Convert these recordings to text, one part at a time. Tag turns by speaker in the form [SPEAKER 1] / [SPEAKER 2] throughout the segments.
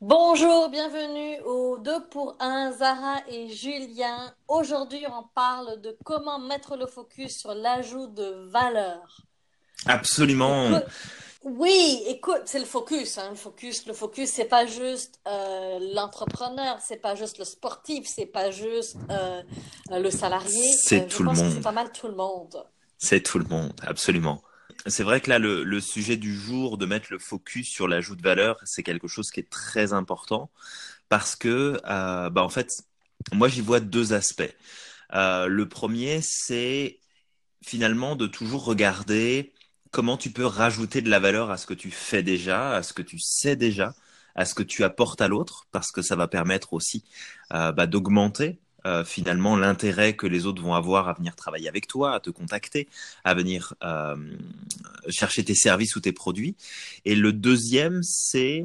[SPEAKER 1] Bonjour, bienvenue au 2 pour 1, Zara et Julien. Aujourd'hui, on parle de comment mettre le focus sur l'ajout de valeur.
[SPEAKER 2] Absolument.
[SPEAKER 1] Écoute- oui, écoute, c'est le focus, hein, le focus, le focus, c'est pas juste euh, l'entrepreneur, c'est pas juste le sportif, c'est pas juste euh, le salarié.
[SPEAKER 2] C'est
[SPEAKER 1] Euh,
[SPEAKER 2] tout le
[SPEAKER 1] pense que c'est
[SPEAKER 2] monde.
[SPEAKER 1] pas mal tout le monde.
[SPEAKER 2] C'est tout le monde, absolument. C'est vrai que là, le, sujet du jour, de mettre le focus sur l'ajout de valeur, c'est quelque chose qui est très important parce que, euh, bah, en fait, moi, j'y vois deux aspects. Euh, le premier, c'est finalement de toujours regarder comment tu peux rajouter de la valeur à ce que tu fais déjà, à ce que tu sais déjà, à ce que tu apportes à l'autre, parce que ça va permettre aussi euh, bah, d'augmenter euh, finalement l'intérêt que les autres vont avoir à venir travailler avec toi, à te contacter, à venir euh, chercher tes services ou tes produits. Et le deuxième, c'est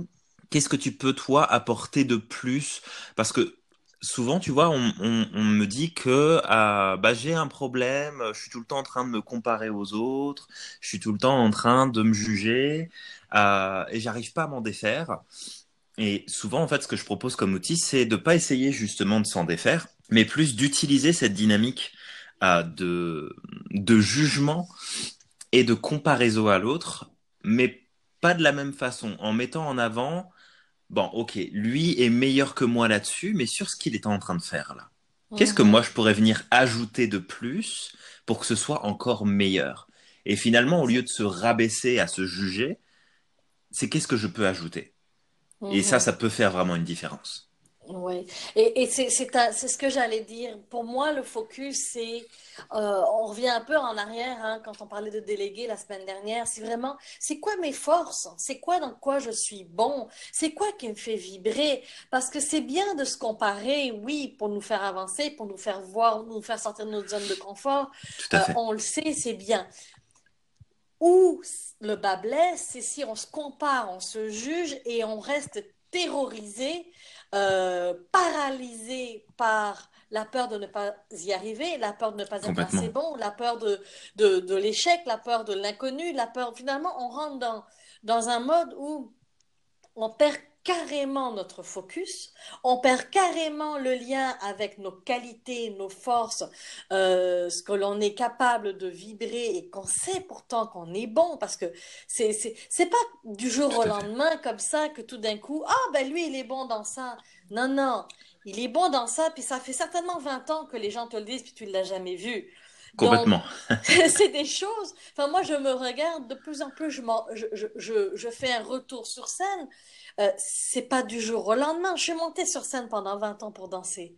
[SPEAKER 2] qu'est-ce que tu peux toi apporter de plus? Parce que souvent, tu vois, on, me dit que ah, bah, j'ai un problème, je suis tout le temps en train de me comparer aux autres, je suis tout le temps en train de me juger euh, et j'arrive pas à m'en défaire. Et souvent, en fait, ce que je propose comme outil, c'est de pas essayer justement de s'en défaire, mais plus d'utiliser cette dynamique euh, de, de jugement et de comparaison à l'autre, mais pas de la même façon, en mettant en avant, bon, ok, lui est meilleur que moi là-dessus, mais sur ce qu'il est en train de faire là. Qu'est-ce que moi je pourrais venir ajouter de plus pour que ce soit encore meilleur? Et finalement, au lieu de se rabaisser à se juger, c'est qu'est-ce que je peux ajouter? Et ça, ça peut faire vraiment une différence.
[SPEAKER 1] Oui, et, et c'est ce que j'allais dire. Pour moi, le focus, c'est, euh, on revient un peu en arrière hein, quand on parlait de déléguer la semaine dernière. C'est vraiment, c'est quoi mes forces? C'est quoi dans quoi je suis bon? C'est quoi qui me fait vibrer? Parce que c'est bien de se comparer, oui, pour nous faire avancer, pour nous faire voir, nous faire sortir de notre zone de confort. Euh, on le sait, c'est bien. Où le bas blesse, c'est si on se compare, on se juge et on reste terrorisé, euh, paralysé par la peur de ne pas y arriver, la peur de ne pas être assez bon, la peur de, de, de l'échec, la peur de l'inconnu, la peur. Finalement, on rentre dans, dans un mode où on perd carrément notre focus, on perd carrément le lien avec nos qualités, nos forces, euh, ce que l'on est capable de vibrer et qu'on sait pourtant qu'on est bon, parce que c'est, c'est, c'est pas du jour au lendemain comme ça que tout d'un coup, ah ben lui il est bon dans ça. Non, non, il est bon dans ça, puis ça fait certainement 20 ans que les gens te le disent, puis tu ne l'as jamais vu.
[SPEAKER 2] Complètement.
[SPEAKER 1] c'est des choses. Enfin, moi, je me regarde de plus en plus, je, m'en- je, je, je, je fais un retour sur scène. Euh, c'est pas du jour au lendemain. Je suis montée sur scène pendant 20 ans pour danser.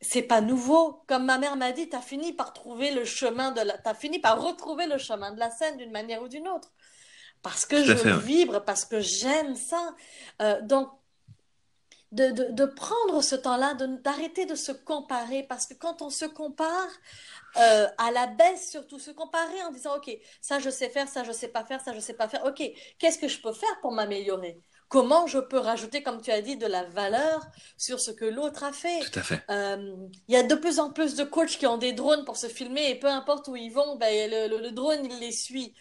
[SPEAKER 1] C'est pas nouveau. Comme ma mère m'a dit, t'as fini par trouver le chemin de la... t'as fini par retrouver le chemin de la scène d'une manière ou d'une autre. Parce que je
[SPEAKER 2] fait, ouais.
[SPEAKER 1] vibre, parce que j'aime ça. Euh, donc, de, de, de prendre ce temps-là, d'arrêter de se comparer, parce que quand on se compare, euh, à la baisse surtout, se comparer en disant, OK, ça je sais faire, ça je sais pas faire, ça je sais pas faire, OK, qu'est-ce que je peux faire pour m'améliorer? Comment je peux rajouter, comme tu as dit, de la valeur sur ce que l'autre a fait?
[SPEAKER 2] Tout à fait.
[SPEAKER 1] Euh, Il y a de plus en plus de coachs qui ont des drones pour se filmer et peu importe où ils vont, ben, le, le- le drone, il les suit.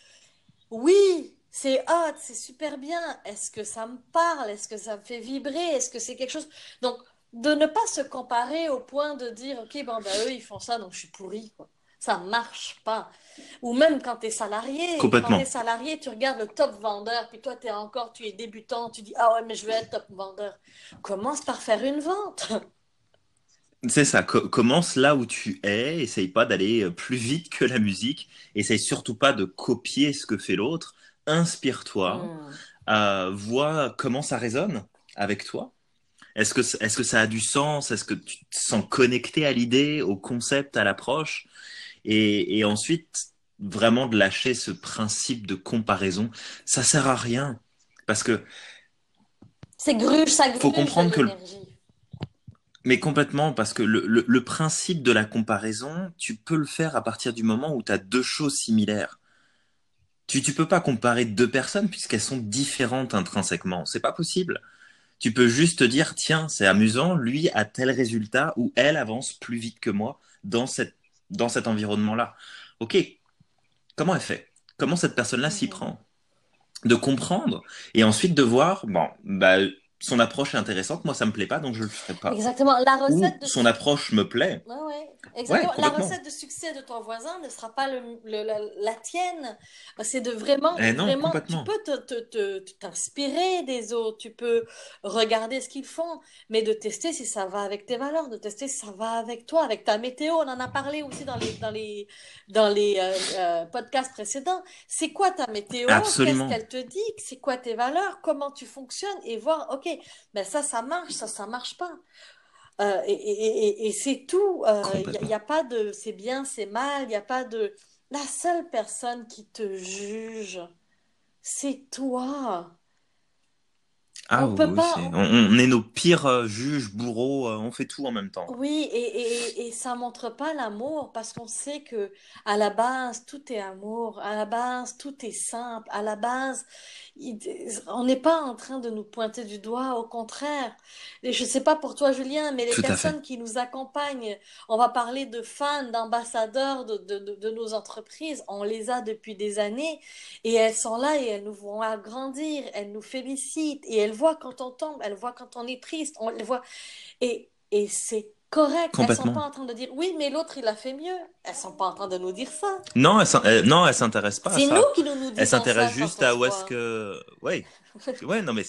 [SPEAKER 1] Oui, c'est hot, c'est super bien. Est-ce que ça me parle? Est-ce que ça me fait vibrer? Est-ce que c'est quelque chose... Donc, de ne pas se comparer au point de dire, OK, bon, ben, eux, ils font ça, donc je suis pourri, quoi. Ça marche pas. Ou même quand tu es salarié, quand tu es salarié, tu regardes le top vendeur, puis toi, tu es encore, tu es débutant, tu dis, ah ouais, mais je veux être top vendeur. Commence par faire une vente.
[SPEAKER 2] C'est ça, co- commence là où tu es, essaye pas d'aller euh, plus vite que la musique, essaye surtout pas de copier ce que fait l'autre, inspire-toi,
[SPEAKER 1] Hmm.
[SPEAKER 2] euh, vois comment ça résonne avec toi. Est-ce que, est-ce que ça a du sens? Est-ce que tu te sens connecté à l'idée, au concept, à l'approche? Et, et ensuite, vraiment de lâcher ce principe de comparaison. Ça sert à rien. Parce que,
[SPEAKER 1] C'est gruge, ça
[SPEAKER 2] faut
[SPEAKER 1] gruge de
[SPEAKER 2] comprendre que le-. Mais complètement, parce que le, le, le principe de la comparaison, tu peux le faire à partir du moment où tu as deux choses similaires. Tu tu peux pas comparer deux personnes puisqu'elles sont différentes intrinsèquement. C'est pas possible. Tu peux juste te dire, tiens, c'est amusant, lui a tel résultat ou elle avance plus vite que moi dans cette, dans cet environnement-là. Ok, comment elle fait? Comment cette personne-là s'y prend? De comprendre et ensuite de voir, bon, bah, son approche est intéressante, moi ça me plaît pas, donc je le ferai pas.
[SPEAKER 1] Exactement. La recette
[SPEAKER 2] Ou
[SPEAKER 1] de
[SPEAKER 2] son approche me plaît.
[SPEAKER 1] Ouais, ouais. Exactement. la recette de succès de ton voisin ne sera pas le, le- la, la tienne. C'est de vraiment,
[SPEAKER 2] Eh non,
[SPEAKER 1] vraiment, tu peux t'inspirer des autres, tu peux regarder ce qu'ils font, mais de tester si ça va avec tes valeurs, de tester si ça va avec toi, avec ta météo. On en a parlé aussi dans les, dans les, dans les euh, euh, podcasts précédents. C'est quoi ta météo? Qu'est-ce qu'elle te dit? C'est quoi tes valeurs? Comment tu fonctionnes? Et voir, OK, ben ça, ça marche, ça, ça marche pas. Euh, et et- et- et c'est tout. Il n'y a,
[SPEAKER 2] Complètement.
[SPEAKER 1] y a pas de c'est bien, c'est mal. Il n'y a pas de... La seule personne qui te juge, c'est toi.
[SPEAKER 2] Ah
[SPEAKER 1] On
[SPEAKER 2] oui,
[SPEAKER 1] peut pas...
[SPEAKER 2] on, on est nos pires euh, juges, bourreaux, euh, on fait tout en même temps.
[SPEAKER 1] Oui, et, et, et ça montre pas l'amour parce qu'on sait que à la base, tout est amour. À la base, tout est simple. À la base, il- on n'est pas en train de nous pointer du doigt. Au contraire. Et je sais pas pour toi, Julien, mais les
[SPEAKER 2] Tout
[SPEAKER 1] personnes qui nous accompagnent, on va parler de fans, d'ambassadeurs de, de, de, de nos entreprises. On les a depuis des années et elles sont là et elles nous vont agrandir. Elles nous félicitent et elles voient quand on tombe, elles voient quand on est triste. On les voit. Et, et c'est correct. Elles sont pas en train de dire oui, mais l'autre il a fait mieux. Elles sont pas en train de nous dire ça.
[SPEAKER 2] Non, elle, s'in- elle- non, elle s'intéresse pas
[SPEAKER 1] C'est
[SPEAKER 2] ça.
[SPEAKER 1] nous qui nous nous
[SPEAKER 2] Elle
[SPEAKER 1] disons
[SPEAKER 2] s'intéresse
[SPEAKER 1] ça
[SPEAKER 2] juste à où est-ce
[SPEAKER 1] voit.
[SPEAKER 2] que, ouais, ouais, non mais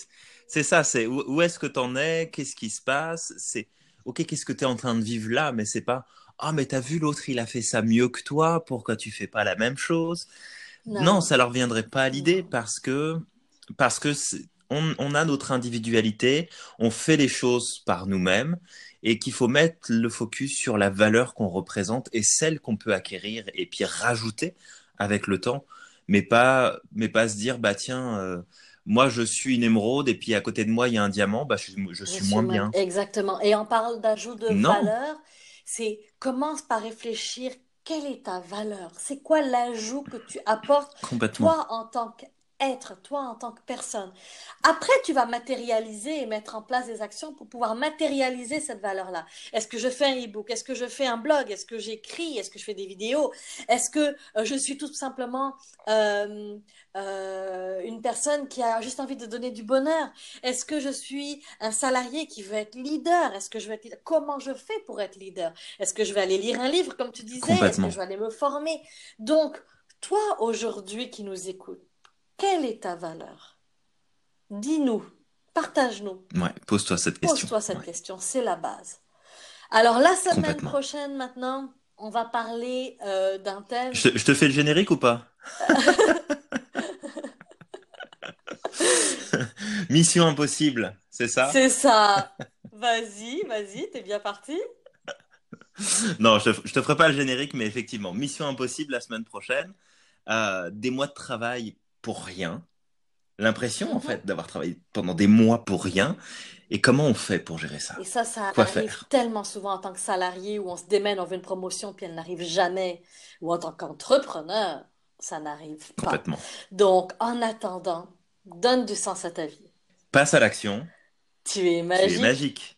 [SPEAKER 2] c'est- ça, c'est où, où est-ce que t'en es, qu'est-ce qui se passe, c'est, ok, qu'est-ce que t'es en train de vivre là, mais c'est pas, ah mais t'as vu l'autre, il a fait ça mieux que toi, pourquoi tu fais pas la même chose? Non,
[SPEAKER 1] Non,
[SPEAKER 2] ça leur viendrait pas à l'idée parce que parce que on, on a notre individualité, on fait les choses par nous-mêmes et qu'il faut mettre le focus sur la valeur qu'on représente et celle qu'on peut acquérir et puis rajouter avec le temps, mais pas mais pas se dire bah tiens euh, moi je suis une émeraude et puis à côté de moi il y a un diamant, bah je, je suis moins bien.
[SPEAKER 1] Exactement. Et on parle d'ajout de
[SPEAKER 2] Non,
[SPEAKER 1] valeur. C'est commence par réfléchir quelle est ta valeur? C'est quoi l'ajout que tu apportes
[SPEAKER 2] complètement,
[SPEAKER 1] toi en tant qu'être, toi en tant que personne. Après, tu vas matérialiser et mettre en place des actions pour pouvoir matérialiser cette valeur-là. Est-ce que je fais un e-book? Est-ce que je fais un blog? Est-ce que j'écris? Est-ce que je fais des vidéos? Est-ce que euh, je suis tout simplement euh, euh, une personne qui a juste envie de donner du bonheur? Est-ce que je suis un salarié qui veut être leader? Est-ce que je veux être leader? Comment je fais pour être leader? Est-ce que je vais aller lire un livre, comme tu disais? Est-ce que je vais aller me former? Donc, toi, aujourd'hui, qui nous écoutes, quelle est ta valeur? Dis-nous, partage-nous,
[SPEAKER 2] Ouais, pose-toi cette question.
[SPEAKER 1] pose-toi cette
[SPEAKER 2] Ouais,
[SPEAKER 1] question, c'est la base. Alors, la semaine prochaine, maintenant, on va parler euh, d'un thème.
[SPEAKER 2] Je te, je te fais le générique ou pas? Mission impossible, c'est ça?
[SPEAKER 1] C'est ça. Vas-y, vas-y, t'es bien parti?
[SPEAKER 2] Non, je je te ferai pas le générique, mais effectivement, mission impossible la semaine prochaine. Euh, des mois de travail pour rien. L'impression, en
[SPEAKER 1] Mhm.
[SPEAKER 2] fait, d'avoir travaillé pendant des mois pour rien. Et comment on fait pour gérer ça?
[SPEAKER 1] Et ça, ça
[SPEAKER 2] Quoi
[SPEAKER 1] arrive
[SPEAKER 2] faire?
[SPEAKER 1] tellement souvent en tant que salarié où on se démène, on veut une promotion, puis elle n'arrive jamais. Ou en tant qu'entrepreneur, ça n'arrive pas.
[SPEAKER 2] Complètement.
[SPEAKER 1] Donc, en attendant, donne du sens à ta vie.
[SPEAKER 2] Passe à l'action.
[SPEAKER 1] Tu es
[SPEAKER 2] Tu es magique.